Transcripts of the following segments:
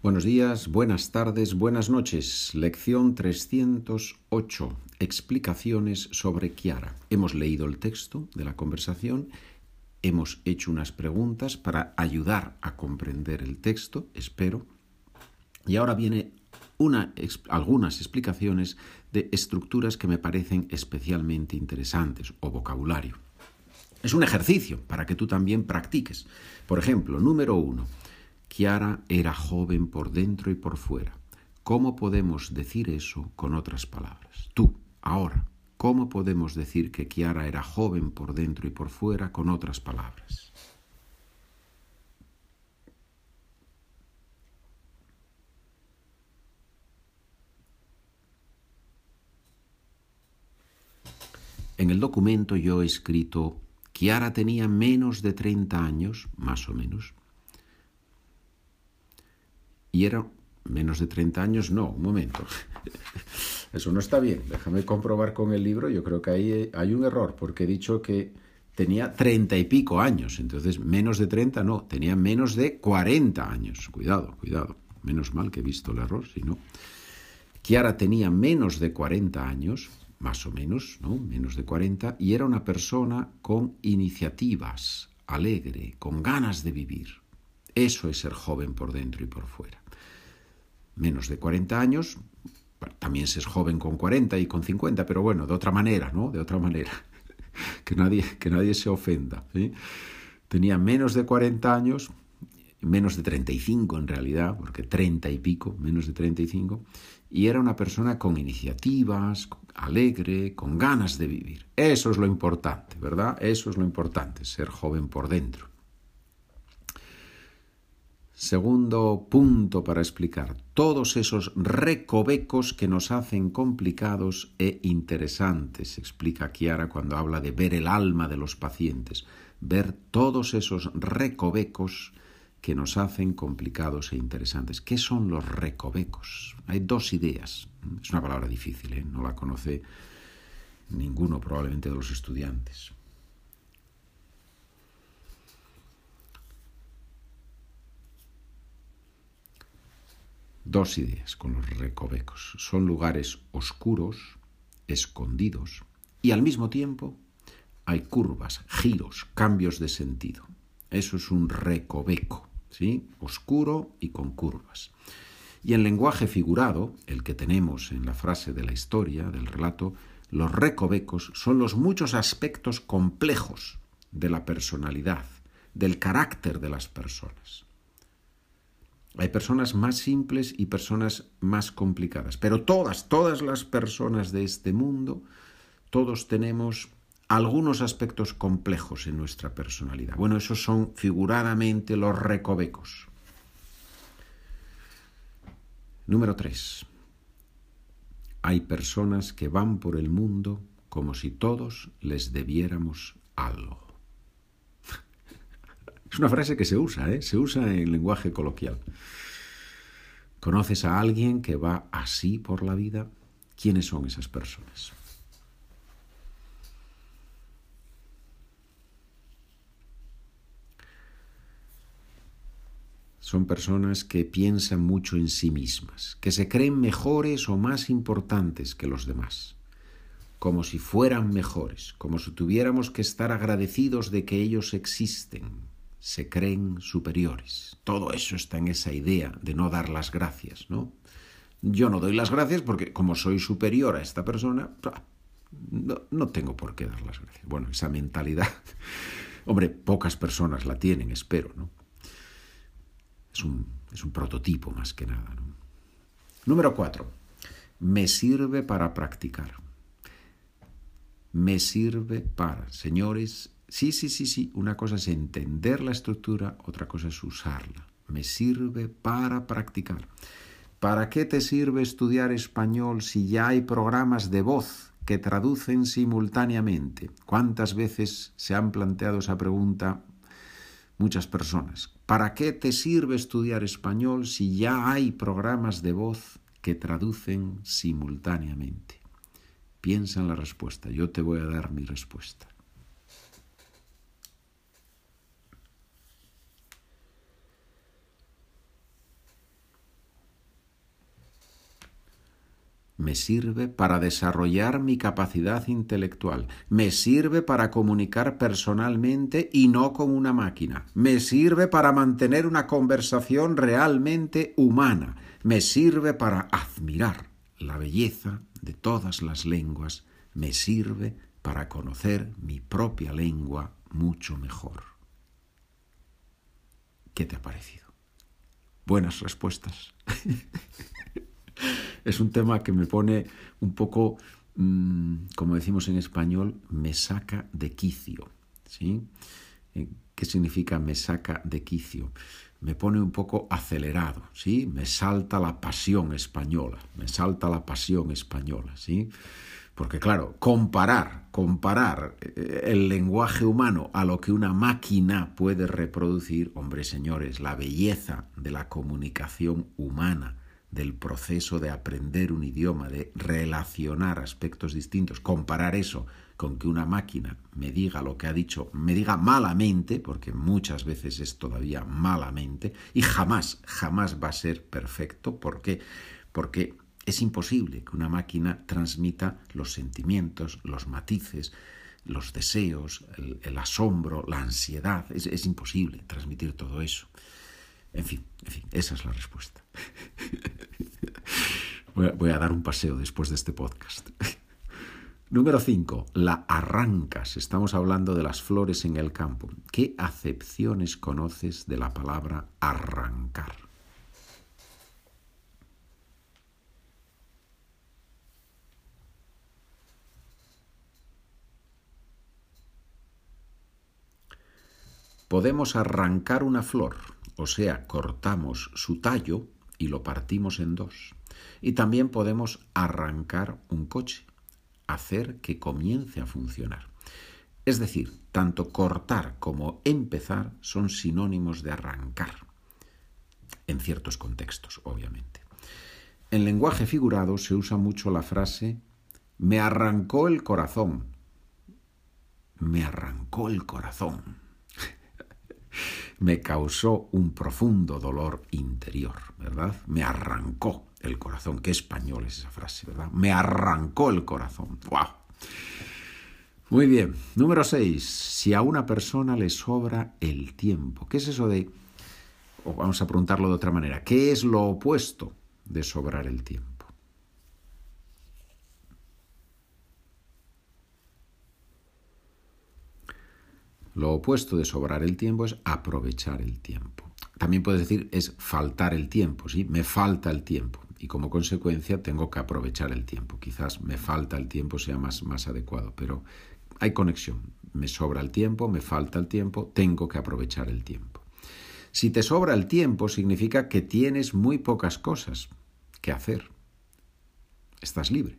Buenos días, buenas tardes, buenas noches. Lección 308. Explicaciones sobre Kiara. Hemos leído el texto de la conversación, hemos hecho unas preguntas para ayudar a comprender el texto, espero. Y ahora viene una, algunas explicaciones de estructuras que me parecen especialmente interesantes o vocabulario. Es un ejercicio para que tú también practiques. Por ejemplo, número uno. Kiara era joven por dentro y por fuera. ¿Cómo podemos decir eso con otras palabras? Tú, ahora, ¿cómo podemos decir que Kiara era joven por dentro y por fuera con otras palabras? En el documento yo he escrito, Kiara tenía menos de 30 años, más o menos, y era menos de 30 años, no, un momento. Eso no está bien. Déjame comprobar con el libro. Yo creo que ahí hay un error, porque he dicho que tenía treinta y pico años. Entonces, menos de 30 no, tenía menos de 40 años. Cuidado, cuidado. Menos mal que he visto el error, si no. Kiara tenía menos de 40 años, más o menos, ¿no? Menos de 40, y era una persona con iniciativas, alegre, con ganas de vivir. Eso es ser joven por dentro y por fuera. Menos de 40 años, también se es joven con 40 y con 50, pero bueno, de otra manera, ¿no? De otra manera. que, nadie, que nadie se ofenda. Tenía menos de 40 años, menos de 35 en realidad, porque 30 y pico, menos de 35, y era una persona con iniciativas, alegre, con ganas de vivir. Eso es lo importante, ¿verdad? Eso es lo importante, ser joven por dentro. Segundo punto para explicar todos esos recovecos que nos hacen complicados e interesantes, explica Kiara cuando habla de ver el alma de los pacientes, ver todos esos recovecos que nos hacen complicados e interesantes. ¿Qué son los recovecos? Hay dos ideas. Es una palabra difícil, ¿eh? no la conoce ninguno probablemente de los estudiantes. Dos ideas con los recovecos. Son lugares oscuros, escondidos, y al mismo tiempo hay curvas, giros, cambios de sentido. Eso es un recoveco, ¿sí? Oscuro y con curvas. Y en lenguaje figurado, el que tenemos en la frase de la historia, del relato, los recovecos son los muchos aspectos complejos de la personalidad, del carácter de las personas. Hay personas más simples y personas más complicadas, pero todas, todas las personas de este mundo, todos tenemos algunos aspectos complejos en nuestra personalidad. Bueno, esos son figuradamente los recovecos. Número 3. Hay personas que van por el mundo como si todos les debiéramos algo. Es una frase que se usa, ¿eh? se usa en lenguaje coloquial. ¿Conoces a alguien que va así por la vida? ¿Quiénes son esas personas? Son personas que piensan mucho en sí mismas, que se creen mejores o más importantes que los demás, como si fueran mejores, como si tuviéramos que estar agradecidos de que ellos existen, se creen superiores. Todo eso está en esa idea de no dar las gracias, ¿no? Yo no doy las gracias porque como soy superior a esta persona, no, tengo por qué dar las gracias. Bueno, esa mentalidad, hombre, pocas personas la tienen, espero, ¿no? Es un, es un prototipo más que nada, ¿no? Número cuatro, me sirve para practicar. Me sirve para, señores, Sí, sí, sí, sí. Una cosa es entender la estructura, otra cosa es usarla. Me sirve para practicar. ¿Para qué te sirve estudiar español si ya hay programas de voz que traducen simultáneamente? ¿Cuántas veces se han planteado esa pregunta muchas personas? ¿Para qué te sirve estudiar español si ya hay programas de voz que traducen simultáneamente? Piensa en la respuesta. Yo te voy a dar mi respuesta. Me sirve para desarrollar mi capacidad intelectual, me sirve para comunicar personalmente y no con una máquina, me sirve para mantener una conversación realmente humana, me sirve para admirar la belleza de todas las lenguas, me sirve para conocer mi propia lengua mucho mejor. ¿Qué te ha parecido? Buenas respuestas. es un tema que me pone un poco, mm, como decimos en español, me saca de quicio. ¿sí? Eh, ¿Qué significa me saca de quicio? Me pone un poco acelerado, ¿sí? Me salta la pasión española, me salta la pasión española, ¿sí? Porque claro, comparar, comparar eh, el lenguaje humano a lo que una máquina puede reproducir, hombre señores, la belleza de la comunicación humana, del proceso de aprender un idioma, de relacionar aspectos distintos, comparar eso con que una máquina me diga lo que ha dicho, me diga malamente, porque muchas veces es todavía malamente, y jamás, jamás va a ser perfecto. ¿Por qué? Porque es imposible que una máquina transmita los sentimientos, los matices, los deseos, el, asombro, la ansiedad. Es, imposible transmitir todo eso. En fin, esa es la respuesta. voy, a, dar un paseo después de este podcast. Número 5. La arrancas. Estamos hablando de las flores en el campo. ¿Qué acepciones conoces de la palabra arrancar? Podemos arrancar una flor, o sea, cortamos su tallo y lo partimos en dos. Y también podemos arrancar un coche, hacer que comience a funcionar. Es decir, tanto cortar como empezar son sinónimos de arrancar, en ciertos contextos, obviamente. En lenguaje figurado se usa mucho la frase me arrancó el corazón. Me arrancó el corazón me causó un profundo dolor interior, ¿verdad? Me arrancó el corazón. Qué español es esa frase, ¿verdad? Me arrancó el corazón. ¡Wow! Muy bien. Número 6. Si a una persona le sobra el tiempo. ¿Qué es eso de... O vamos a preguntarlo de otra manera. ¿Qué es lo opuesto de sobrar el tiempo? Lo opuesto de sobrar el tiempo es aprovechar el tiempo. También puedes decir es faltar el tiempo, ¿sí? Me falta el tiempo y como consecuencia tengo que aprovechar el tiempo. Quizás me falta el tiempo sea más, más adecuado, pero hay conexión. Me sobra el tiempo, me falta el tiempo, tengo que aprovechar el tiempo. Si te sobra el tiempo significa que tienes muy pocas cosas que hacer. Estás libre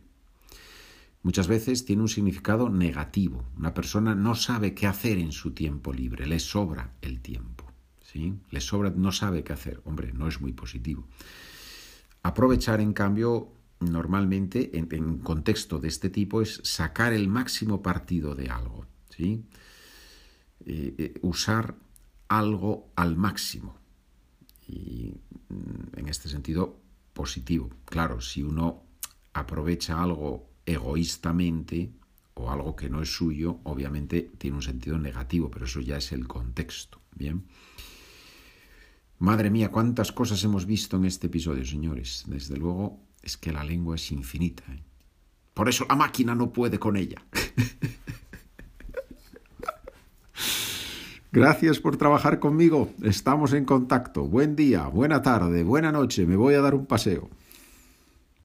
muchas veces tiene un significado negativo. Una persona no sabe qué hacer en su tiempo libre, le sobra el tiempo. ¿sí? Le sobra, no sabe qué hacer. Hombre, no es muy positivo. Aprovechar, en cambio, normalmente en, en contexto de este tipo es sacar el máximo partido de algo. ¿sí? Eh, eh, usar algo al máximo. Y mm, en este sentido, positivo. Claro, si uno aprovecha algo egoístamente o algo que no es suyo, obviamente tiene un sentido negativo, pero eso ya es el contexto. Bien. Madre mía, cuántas cosas hemos visto en este episodio, señores. Desde luego es que la lengua es infinita. ¿eh? Por eso la máquina no puede con ella. Gracias por trabajar conmigo. Estamos en contacto. Buen día, buena tarde, buena noche. Me voy a dar un paseo.